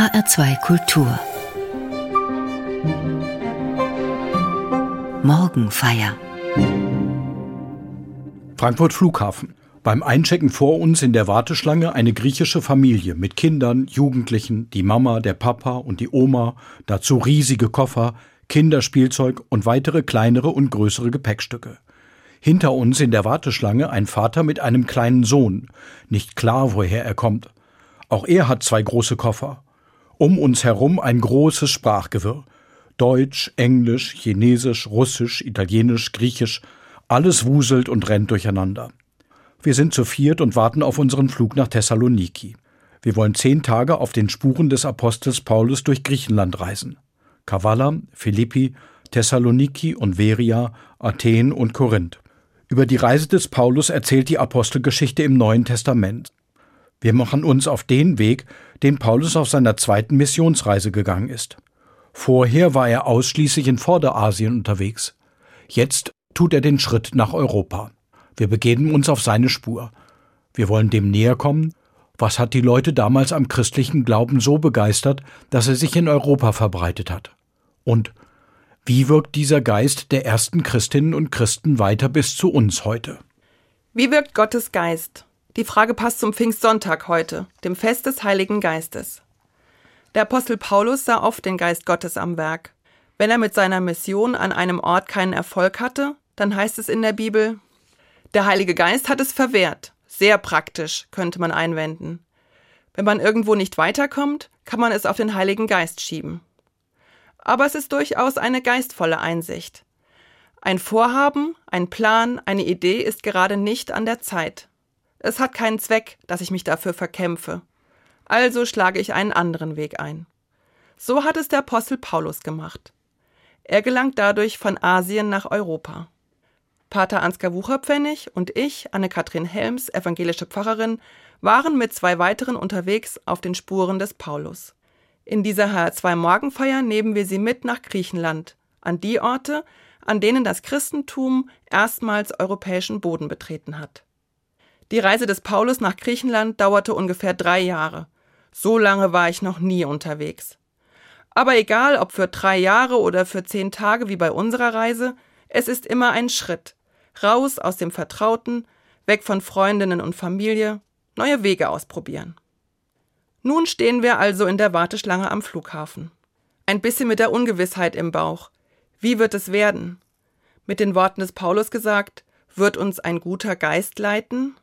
HR2 Kultur Morgenfeier Frankfurt Flughafen. Beim Einchecken vor uns in der Warteschlange eine griechische Familie mit Kindern, Jugendlichen, die Mama, der Papa und die Oma, dazu riesige Koffer, Kinderspielzeug und weitere kleinere und größere Gepäckstücke. Hinter uns in der Warteschlange ein Vater mit einem kleinen Sohn, nicht klar, woher er kommt. Auch er hat zwei große Koffer. Um uns herum ein großes Sprachgewirr. Deutsch, Englisch, Chinesisch, Russisch, Italienisch, Griechisch, alles wuselt und rennt durcheinander. Wir sind zu viert und warten auf unseren Flug nach Thessaloniki. Wir wollen zehn Tage auf den Spuren des Apostels Paulus durch Griechenland reisen. Kavala, Philippi, Thessaloniki und Veria, Athen und Korinth. Über die Reise des Paulus erzählt die Apostelgeschichte im Neuen Testament. Wir machen uns auf den Weg, den Paulus auf seiner zweiten Missionsreise gegangen ist. Vorher war er ausschließlich in Vorderasien unterwegs. Jetzt tut er den Schritt nach Europa. Wir begeben uns auf seine Spur. Wir wollen dem näher kommen. Was hat die Leute damals am christlichen Glauben so begeistert, dass er sich in Europa verbreitet hat? Und wie wirkt dieser Geist der ersten Christinnen und Christen weiter bis zu uns heute? Wie wirkt Gottes Geist? Die Frage passt zum Pfingstsonntag heute, dem Fest des Heiligen Geistes. Der Apostel Paulus sah oft den Geist Gottes am Werk. Wenn er mit seiner Mission an einem Ort keinen Erfolg hatte, dann heißt es in der Bibel, der Heilige Geist hat es verwehrt. Sehr praktisch, könnte man einwenden. Wenn man irgendwo nicht weiterkommt, kann man es auf den Heiligen Geist schieben. Aber es ist durchaus eine geistvolle Einsicht. Ein Vorhaben, ein Plan, eine Idee ist gerade nicht an der Zeit. Es hat keinen Zweck, dass ich mich dafür verkämpfe. Also schlage ich einen anderen Weg ein. So hat es der Apostel Paulus gemacht. Er gelangt dadurch von Asien nach Europa. Pater Ansgar Wucherpfennig und ich, Anne-Kathrin Helms, evangelische Pfarrerin, waren mit zwei weiteren unterwegs auf den Spuren des Paulus. In dieser HR2 Morgenfeier nehmen wir sie mit nach Griechenland, an die Orte, an denen das Christentum erstmals europäischen Boden betreten hat. Die Reise des Paulus nach Griechenland dauerte ungefähr drei Jahre. So lange war ich noch nie unterwegs. Aber egal, ob für drei Jahre oder für zehn Tage wie bei unserer Reise, es ist immer ein Schritt, raus aus dem Vertrauten, weg von Freundinnen und Familie, neue Wege ausprobieren. Nun stehen wir also in der Warteschlange am Flughafen. Ein bisschen mit der Ungewissheit im Bauch. Wie wird es werden? Mit den Worten des Paulus gesagt, wird uns ein guter Geist leiten?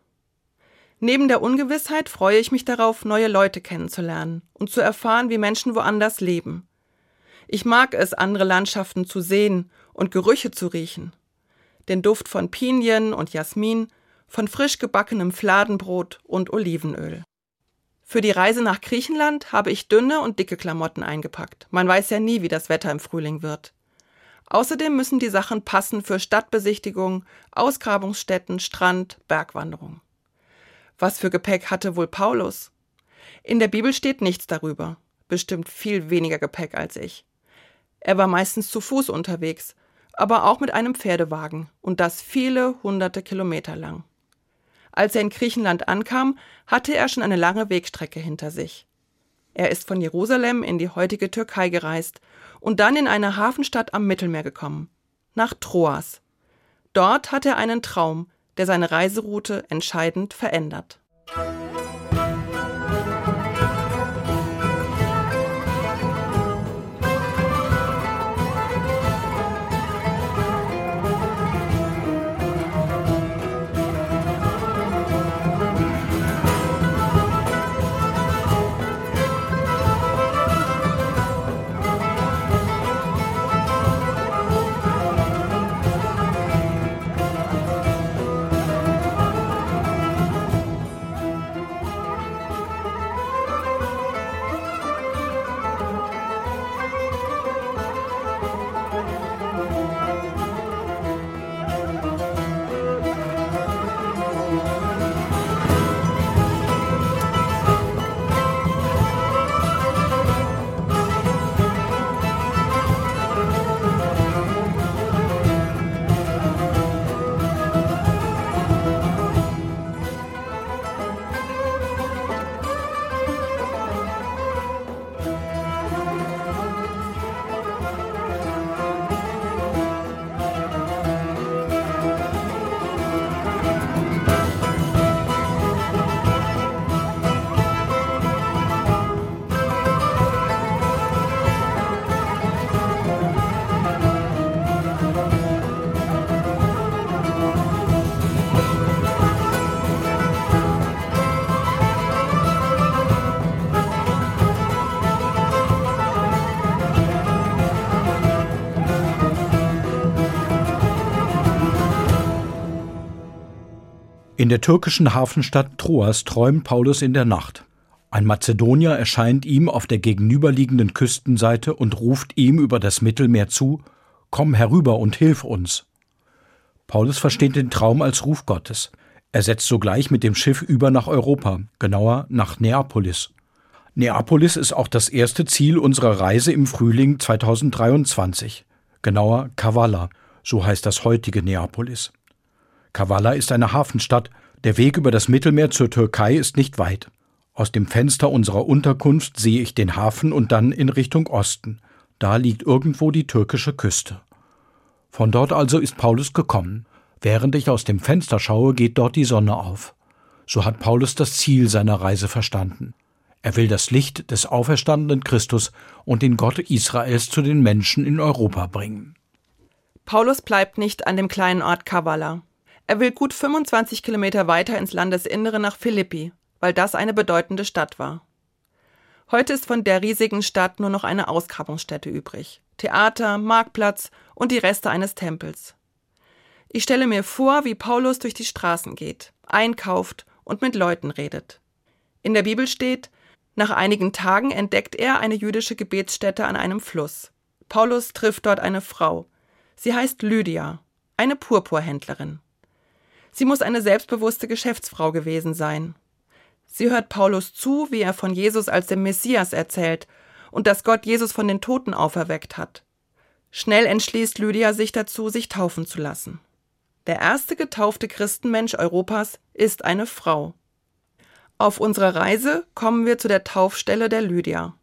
Neben der Ungewissheit freue ich mich darauf, neue Leute kennenzulernen und zu erfahren, wie Menschen woanders leben. Ich mag es, andere Landschaften zu sehen und Gerüche zu riechen den Duft von Pinien und Jasmin, von frisch gebackenem Fladenbrot und Olivenöl. Für die Reise nach Griechenland habe ich dünne und dicke Klamotten eingepackt. Man weiß ja nie, wie das Wetter im Frühling wird. Außerdem müssen die Sachen passen für Stadtbesichtigung, Ausgrabungsstätten, Strand, Bergwanderung. Was für Gepäck hatte wohl Paulus? In der Bibel steht nichts darüber. Bestimmt viel weniger Gepäck als ich. Er war meistens zu Fuß unterwegs aber auch mit einem Pferdewagen und das viele hunderte Kilometer lang. Als er in Griechenland ankam, hatte er schon eine lange Wegstrecke hinter sich. Er ist von Jerusalem in die heutige Türkei gereist und dann in eine Hafenstadt am Mittelmeer gekommen, nach Troas. Dort hat er einen Traum, der seine Reiseroute entscheidend verändert. In der türkischen Hafenstadt Troas träumt Paulus in der Nacht. Ein Mazedonier erscheint ihm auf der gegenüberliegenden Küstenseite und ruft ihm über das Mittelmeer zu Komm herüber und hilf uns. Paulus versteht den Traum als Ruf Gottes. Er setzt sogleich mit dem Schiff über nach Europa, genauer nach Neapolis. Neapolis ist auch das erste Ziel unserer Reise im Frühling 2023, genauer Kavala, so heißt das heutige Neapolis. Kavala ist eine Hafenstadt, der Weg über das Mittelmeer zur Türkei ist nicht weit. Aus dem Fenster unserer Unterkunft sehe ich den Hafen und dann in Richtung Osten. Da liegt irgendwo die türkische Küste. Von dort also ist Paulus gekommen. Während ich aus dem Fenster schaue, geht dort die Sonne auf. So hat Paulus das Ziel seiner Reise verstanden. Er will das Licht des auferstandenen Christus und den Gott Israels zu den Menschen in Europa bringen. Paulus bleibt nicht an dem kleinen Ort Kavala. Er will gut 25 Kilometer weiter ins Landesinnere nach Philippi, weil das eine bedeutende Stadt war. Heute ist von der riesigen Stadt nur noch eine Ausgrabungsstätte übrig. Theater, Marktplatz und die Reste eines Tempels. Ich stelle mir vor, wie Paulus durch die Straßen geht, einkauft und mit Leuten redet. In der Bibel steht, nach einigen Tagen entdeckt er eine jüdische Gebetsstätte an einem Fluss. Paulus trifft dort eine Frau. Sie heißt Lydia, eine Purpurhändlerin. Sie muss eine selbstbewusste Geschäftsfrau gewesen sein. Sie hört Paulus zu, wie er von Jesus als dem Messias erzählt und dass Gott Jesus von den Toten auferweckt hat. Schnell entschließt Lydia sich dazu, sich taufen zu lassen. Der erste getaufte Christenmensch Europas ist eine Frau. Auf unserer Reise kommen wir zu der Taufstelle der Lydia.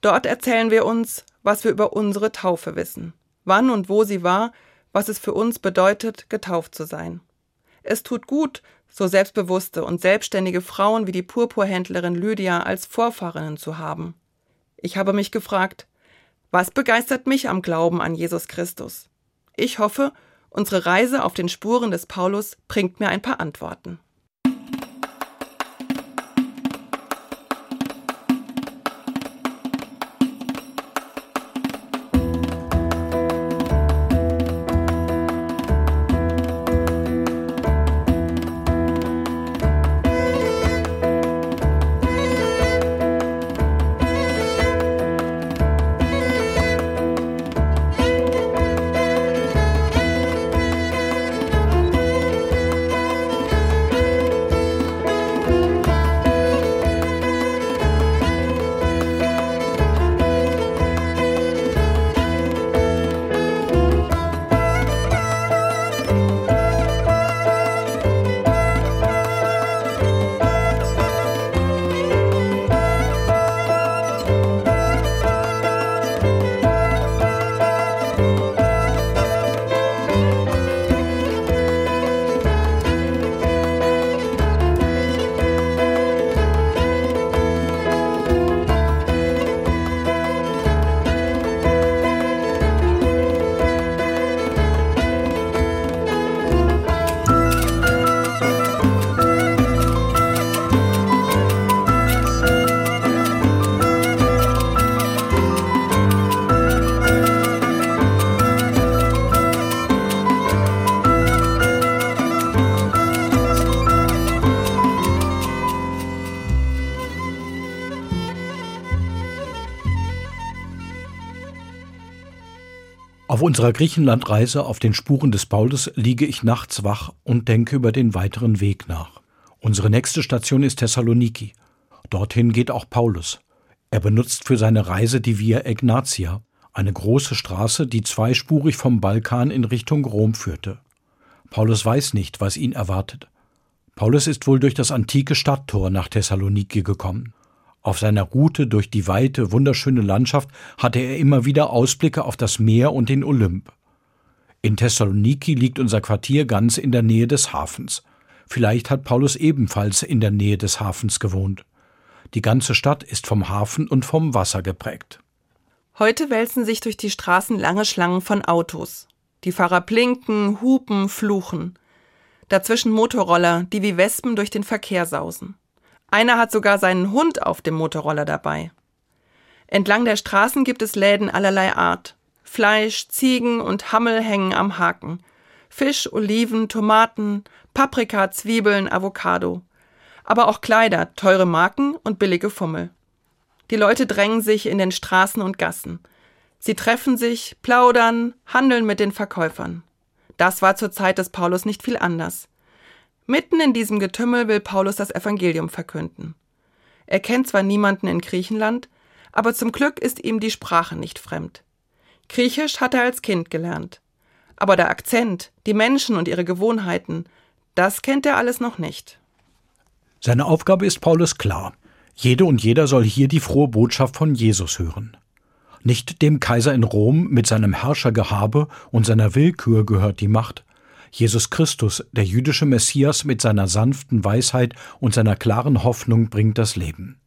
Dort erzählen wir uns, was wir über unsere Taufe wissen, wann und wo sie war, was es für uns bedeutet, getauft zu sein. Es tut gut, so selbstbewusste und selbstständige Frauen wie die Purpurhändlerin Lydia als Vorfahrinnen zu haben. Ich habe mich gefragt, was begeistert mich am Glauben an Jesus Christus? Ich hoffe, Unsere Reise auf den Spuren des Paulus bringt mir ein paar Antworten. Unserer Griechenlandreise auf den Spuren des Paulus liege ich nachts wach und denke über den weiteren Weg nach. Unsere nächste Station ist Thessaloniki. Dorthin geht auch Paulus. Er benutzt für seine Reise die Via Egnatia, eine große Straße, die zweispurig vom Balkan in Richtung Rom führte. Paulus weiß nicht, was ihn erwartet. Paulus ist wohl durch das antike Stadttor nach Thessaloniki gekommen. Auf seiner Route durch die weite, wunderschöne Landschaft hatte er immer wieder Ausblicke auf das Meer und den Olymp. In Thessaloniki liegt unser Quartier ganz in der Nähe des Hafens. Vielleicht hat Paulus ebenfalls in der Nähe des Hafens gewohnt. Die ganze Stadt ist vom Hafen und vom Wasser geprägt. Heute wälzen sich durch die Straßen lange Schlangen von Autos. Die Fahrer blinken, hupen, fluchen. Dazwischen Motorroller, die wie Wespen durch den Verkehr sausen. Einer hat sogar seinen Hund auf dem Motorroller dabei. Entlang der Straßen gibt es Läden allerlei Art. Fleisch, Ziegen und Hammel hängen am Haken. Fisch, Oliven, Tomaten, Paprika, Zwiebeln, Avocado. Aber auch Kleider, teure Marken und billige Fummel. Die Leute drängen sich in den Straßen und Gassen. Sie treffen sich, plaudern, handeln mit den Verkäufern. Das war zur Zeit des Paulus nicht viel anders. Mitten in diesem Getümmel will Paulus das Evangelium verkünden. Er kennt zwar niemanden in Griechenland, aber zum Glück ist ihm die Sprache nicht fremd. Griechisch hat er als Kind gelernt. Aber der Akzent, die Menschen und ihre Gewohnheiten, das kennt er alles noch nicht. Seine Aufgabe ist Paulus klar. Jede und jeder soll hier die frohe Botschaft von Jesus hören. Nicht dem Kaiser in Rom mit seinem Herrschergehabe und seiner Willkür gehört die Macht. Jesus Christus, der jüdische Messias mit seiner sanften Weisheit und seiner klaren Hoffnung bringt das Leben.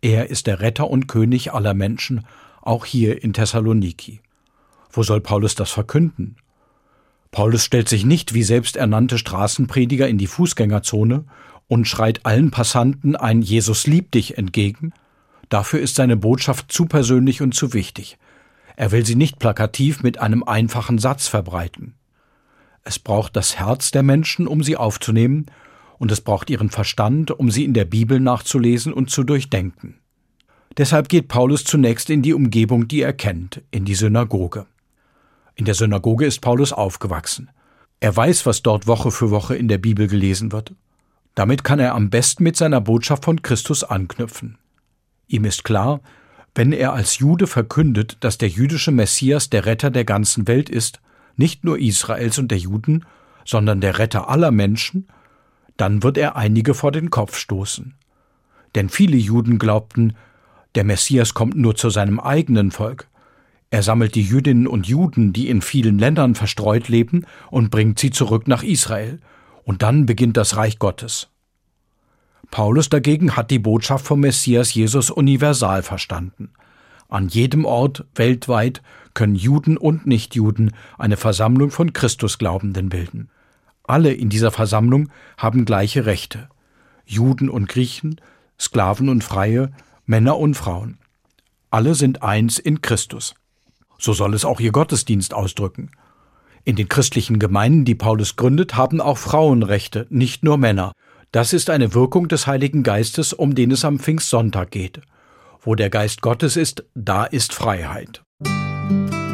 Er ist der Retter und König aller Menschen, auch hier in Thessaloniki. Wo soll Paulus das verkünden? Paulus stellt sich nicht wie selbsternannte Straßenprediger in die Fußgängerzone und schreit allen Passanten ein Jesus liebt dich entgegen. Dafür ist seine Botschaft zu persönlich und zu wichtig. Er will sie nicht plakativ mit einem einfachen Satz verbreiten. Es braucht das Herz der Menschen, um sie aufzunehmen, und es braucht ihren Verstand, um sie in der Bibel nachzulesen und zu durchdenken. Deshalb geht Paulus zunächst in die Umgebung, die er kennt, in die Synagoge. In der Synagoge ist Paulus aufgewachsen. Er weiß, was dort Woche für Woche in der Bibel gelesen wird. Damit kann er am besten mit seiner Botschaft von Christus anknüpfen. Ihm ist klar, wenn er als Jude verkündet, dass der jüdische Messias der Retter der ganzen Welt ist, nicht nur Israels und der Juden, sondern der Retter aller Menschen, dann wird er einige vor den Kopf stoßen. Denn viele Juden glaubten, der Messias kommt nur zu seinem eigenen Volk, er sammelt die Jüdinnen und Juden, die in vielen Ländern verstreut leben, und bringt sie zurück nach Israel. Und dann beginnt das Reich Gottes. Paulus dagegen hat die Botschaft vom Messias Jesus universal verstanden. An jedem Ort weltweit können Juden und Nichtjuden eine Versammlung von Christusglaubenden bilden. Alle in dieser Versammlung haben gleiche Rechte. Juden und Griechen, Sklaven und Freie, Männer und Frauen. Alle sind eins in Christus. So soll es auch ihr Gottesdienst ausdrücken. In den christlichen Gemeinden, die Paulus gründet, haben auch Frauen Rechte, nicht nur Männer. Das ist eine Wirkung des Heiligen Geistes, um den es am Pfingstsonntag geht. Wo der Geist Gottes ist, da ist Freiheit. Thank you.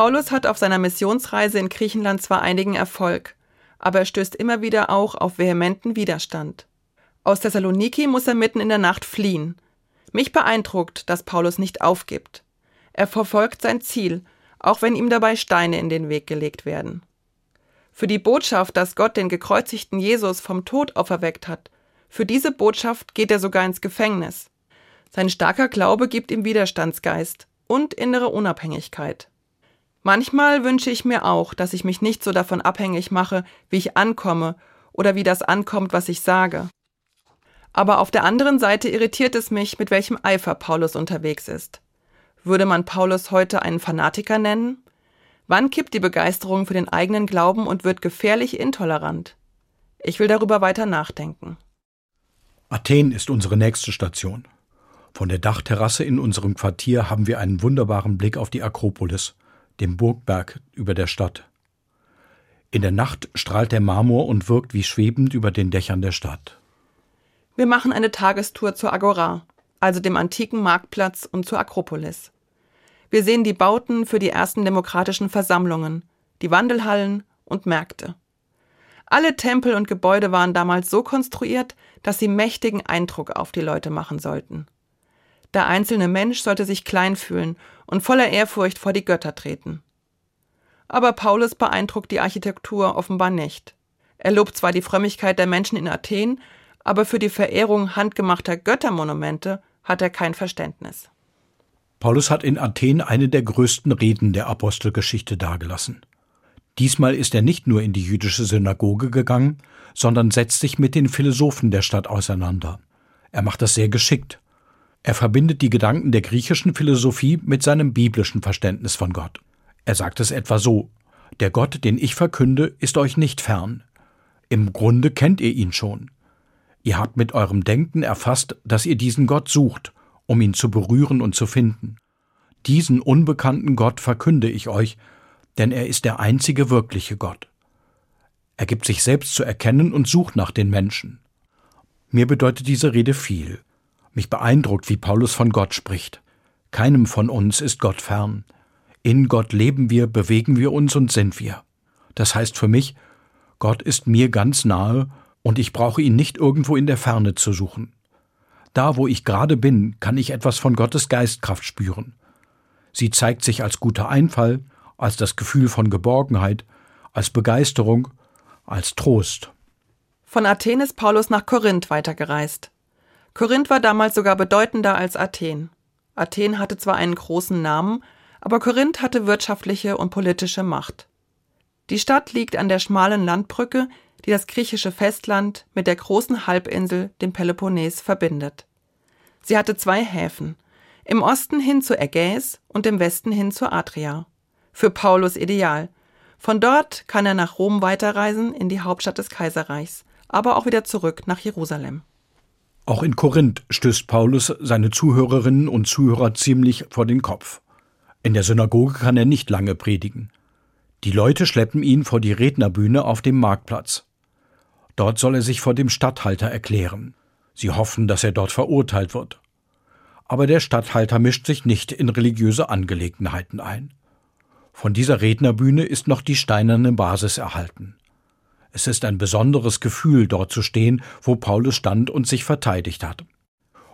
Paulus hat auf seiner Missionsreise in Griechenland zwar einigen Erfolg, aber er stößt immer wieder auch auf vehementen Widerstand. Aus Thessaloniki muss er mitten in der Nacht fliehen. Mich beeindruckt, dass Paulus nicht aufgibt. Er verfolgt sein Ziel, auch wenn ihm dabei Steine in den Weg gelegt werden. Für die Botschaft, dass Gott den gekreuzigten Jesus vom Tod auferweckt hat, für diese Botschaft geht er sogar ins Gefängnis. Sein starker Glaube gibt ihm Widerstandsgeist und innere Unabhängigkeit. Manchmal wünsche ich mir auch, dass ich mich nicht so davon abhängig mache, wie ich ankomme oder wie das ankommt, was ich sage. Aber auf der anderen Seite irritiert es mich, mit welchem Eifer Paulus unterwegs ist. Würde man Paulus heute einen Fanatiker nennen? Wann kippt die Begeisterung für den eigenen Glauben und wird gefährlich intolerant? Ich will darüber weiter nachdenken. Athen ist unsere nächste Station. Von der Dachterrasse in unserem Quartier haben wir einen wunderbaren Blick auf die Akropolis, dem Burgberg über der Stadt. In der Nacht strahlt der Marmor und wirkt wie schwebend über den Dächern der Stadt. Wir machen eine Tagestour zur Agora, also dem antiken Marktplatz und zur Akropolis. Wir sehen die Bauten für die ersten demokratischen Versammlungen, die Wandelhallen und Märkte. Alle Tempel und Gebäude waren damals so konstruiert, dass sie mächtigen Eindruck auf die Leute machen sollten. Der einzelne Mensch sollte sich klein fühlen und voller Ehrfurcht vor die Götter treten. Aber Paulus beeindruckt die Architektur offenbar nicht. Er lobt zwar die Frömmigkeit der Menschen in Athen, aber für die Verehrung handgemachter Göttermonumente hat er kein Verständnis. Paulus hat in Athen eine der größten Reden der Apostelgeschichte dargelassen. Diesmal ist er nicht nur in die jüdische Synagoge gegangen, sondern setzt sich mit den Philosophen der Stadt auseinander. Er macht das sehr geschickt. Er verbindet die Gedanken der griechischen Philosophie mit seinem biblischen Verständnis von Gott. Er sagt es etwa so Der Gott, den ich verkünde, ist euch nicht fern. Im Grunde kennt ihr ihn schon. Ihr habt mit eurem Denken erfasst, dass ihr diesen Gott sucht, um ihn zu berühren und zu finden. Diesen unbekannten Gott verkünde ich euch, denn er ist der einzige wirkliche Gott. Er gibt sich selbst zu erkennen und sucht nach den Menschen. Mir bedeutet diese Rede viel. Mich beeindruckt, wie Paulus von Gott spricht. Keinem von uns ist Gott fern. In Gott leben wir, bewegen wir uns und sind wir. Das heißt für mich, Gott ist mir ganz nahe und ich brauche ihn nicht irgendwo in der Ferne zu suchen. Da, wo ich gerade bin, kann ich etwas von Gottes Geistkraft spüren. Sie zeigt sich als guter Einfall, als das Gefühl von Geborgenheit, als Begeisterung, als Trost. Von Athen ist Paulus nach Korinth weitergereist. Korinth war damals sogar bedeutender als Athen. Athen hatte zwar einen großen Namen, aber Korinth hatte wirtschaftliche und politische Macht. Die Stadt liegt an der schmalen Landbrücke, die das griechische Festland mit der großen Halbinsel, dem Peloponnes, verbindet. Sie hatte zwei Häfen, im Osten hin zu Ägäis und im Westen hin zur Adria. Für Paulus ideal. Von dort kann er nach Rom weiterreisen in die Hauptstadt des Kaiserreichs, aber auch wieder zurück nach Jerusalem. Auch in Korinth stößt Paulus seine Zuhörerinnen und Zuhörer ziemlich vor den Kopf. In der Synagoge kann er nicht lange predigen. Die Leute schleppen ihn vor die Rednerbühne auf dem Marktplatz. Dort soll er sich vor dem Statthalter erklären. Sie hoffen, dass er dort verurteilt wird. Aber der Statthalter mischt sich nicht in religiöse Angelegenheiten ein. Von dieser Rednerbühne ist noch die steinerne Basis erhalten. Es ist ein besonderes Gefühl, dort zu stehen, wo Paulus stand und sich verteidigt hat.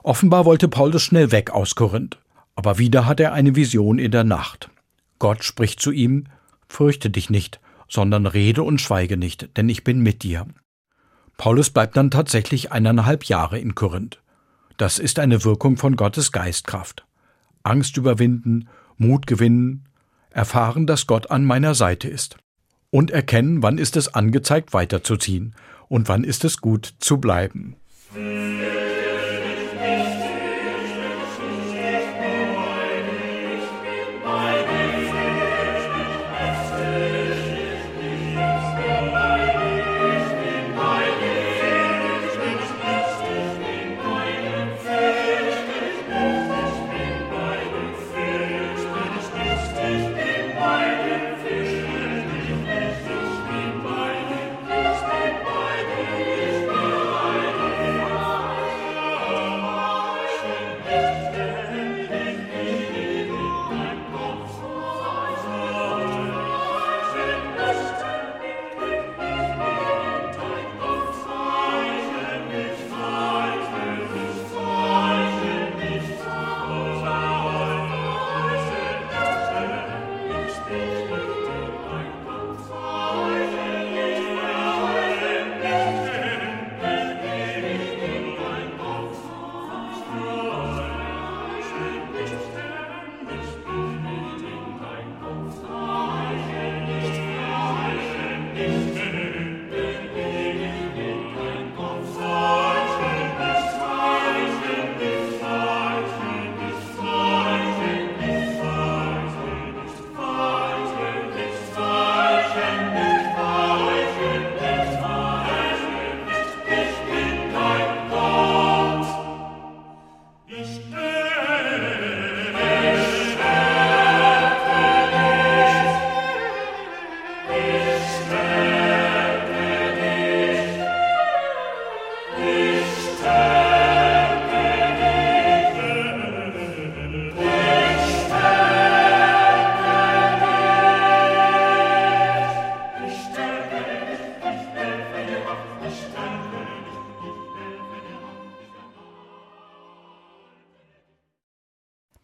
Offenbar wollte Paulus schnell weg aus Korinth, aber wieder hat er eine Vision in der Nacht. Gott spricht zu ihm, Fürchte dich nicht, sondern rede und schweige nicht, denn ich bin mit dir. Paulus bleibt dann tatsächlich eineinhalb Jahre in Korinth. Das ist eine Wirkung von Gottes Geistkraft. Angst überwinden, Mut gewinnen, erfahren, dass Gott an meiner Seite ist und erkennen, wann ist es angezeigt weiterzuziehen und wann ist es gut zu bleiben.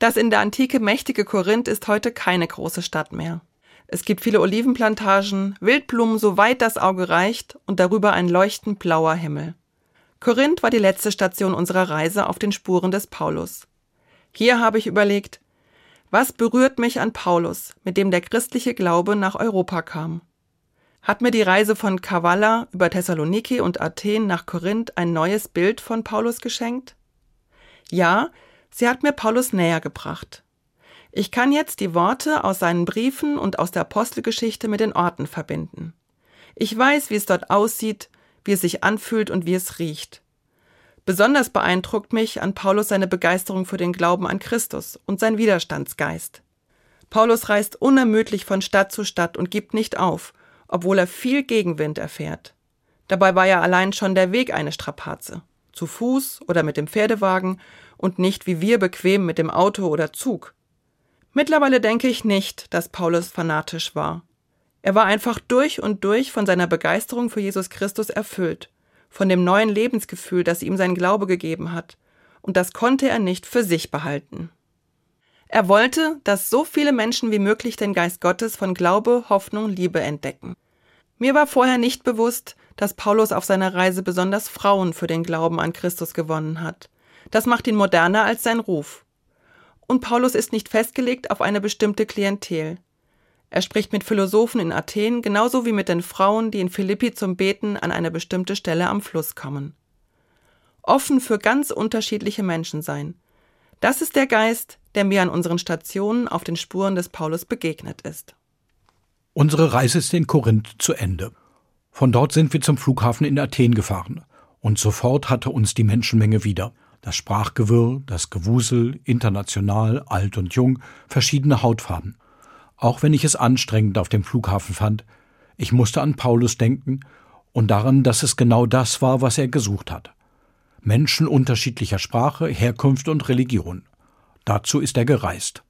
Das in der Antike mächtige Korinth ist heute keine große Stadt mehr. Es gibt viele Olivenplantagen, Wildblumen so weit das Auge reicht und darüber ein leuchtend blauer Himmel. Korinth war die letzte Station unserer Reise auf den Spuren des Paulus. Hier habe ich überlegt, was berührt mich an Paulus, mit dem der christliche Glaube nach Europa kam? Hat mir die Reise von Kavala über Thessaloniki und Athen nach Korinth ein neues Bild von Paulus geschenkt? Ja, Sie hat mir Paulus näher gebracht. Ich kann jetzt die Worte aus seinen Briefen und aus der Apostelgeschichte mit den Orten verbinden. Ich weiß, wie es dort aussieht, wie es sich anfühlt und wie es riecht. Besonders beeindruckt mich an Paulus seine Begeisterung für den Glauben an Christus und sein Widerstandsgeist. Paulus reist unermüdlich von Stadt zu Stadt und gibt nicht auf, obwohl er viel Gegenwind erfährt. Dabei war ja allein schon der Weg eine Strapaze. Zu Fuß oder mit dem Pferdewagen und nicht wie wir bequem mit dem Auto oder Zug. Mittlerweile denke ich nicht, dass Paulus fanatisch war. Er war einfach durch und durch von seiner Begeisterung für Jesus Christus erfüllt, von dem neuen Lebensgefühl, das ihm sein Glaube gegeben hat, und das konnte er nicht für sich behalten. Er wollte, dass so viele Menschen wie möglich den Geist Gottes von Glaube, Hoffnung, Liebe entdecken. Mir war vorher nicht bewusst, dass Paulus auf seiner Reise besonders Frauen für den Glauben an Christus gewonnen hat. Das macht ihn moderner als sein Ruf. Und Paulus ist nicht festgelegt auf eine bestimmte Klientel. Er spricht mit Philosophen in Athen genauso wie mit den Frauen, die in Philippi zum Beten an eine bestimmte Stelle am Fluss kommen. Offen für ganz unterschiedliche Menschen sein. Das ist der Geist, der mir an unseren Stationen auf den Spuren des Paulus begegnet ist. Unsere Reise ist in Korinth zu Ende. Von dort sind wir zum Flughafen in Athen gefahren. Und sofort hatte uns die Menschenmenge wieder das Sprachgewirr, das Gewusel, international, alt und jung, verschiedene Hautfarben. Auch wenn ich es anstrengend auf dem Flughafen fand, ich musste an Paulus denken und daran, dass es genau das war, was er gesucht hat. Menschen unterschiedlicher Sprache, Herkunft und Religion. Dazu ist er gereist.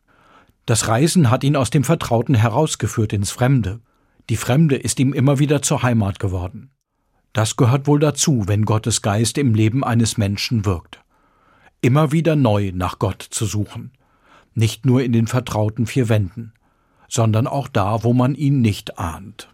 Das Reisen hat ihn aus dem Vertrauten herausgeführt ins Fremde. Die Fremde ist ihm immer wieder zur Heimat geworden. Das gehört wohl dazu, wenn Gottes Geist im Leben eines Menschen wirkt immer wieder neu nach Gott zu suchen, nicht nur in den vertrauten vier Wänden, sondern auch da, wo man ihn nicht ahnt.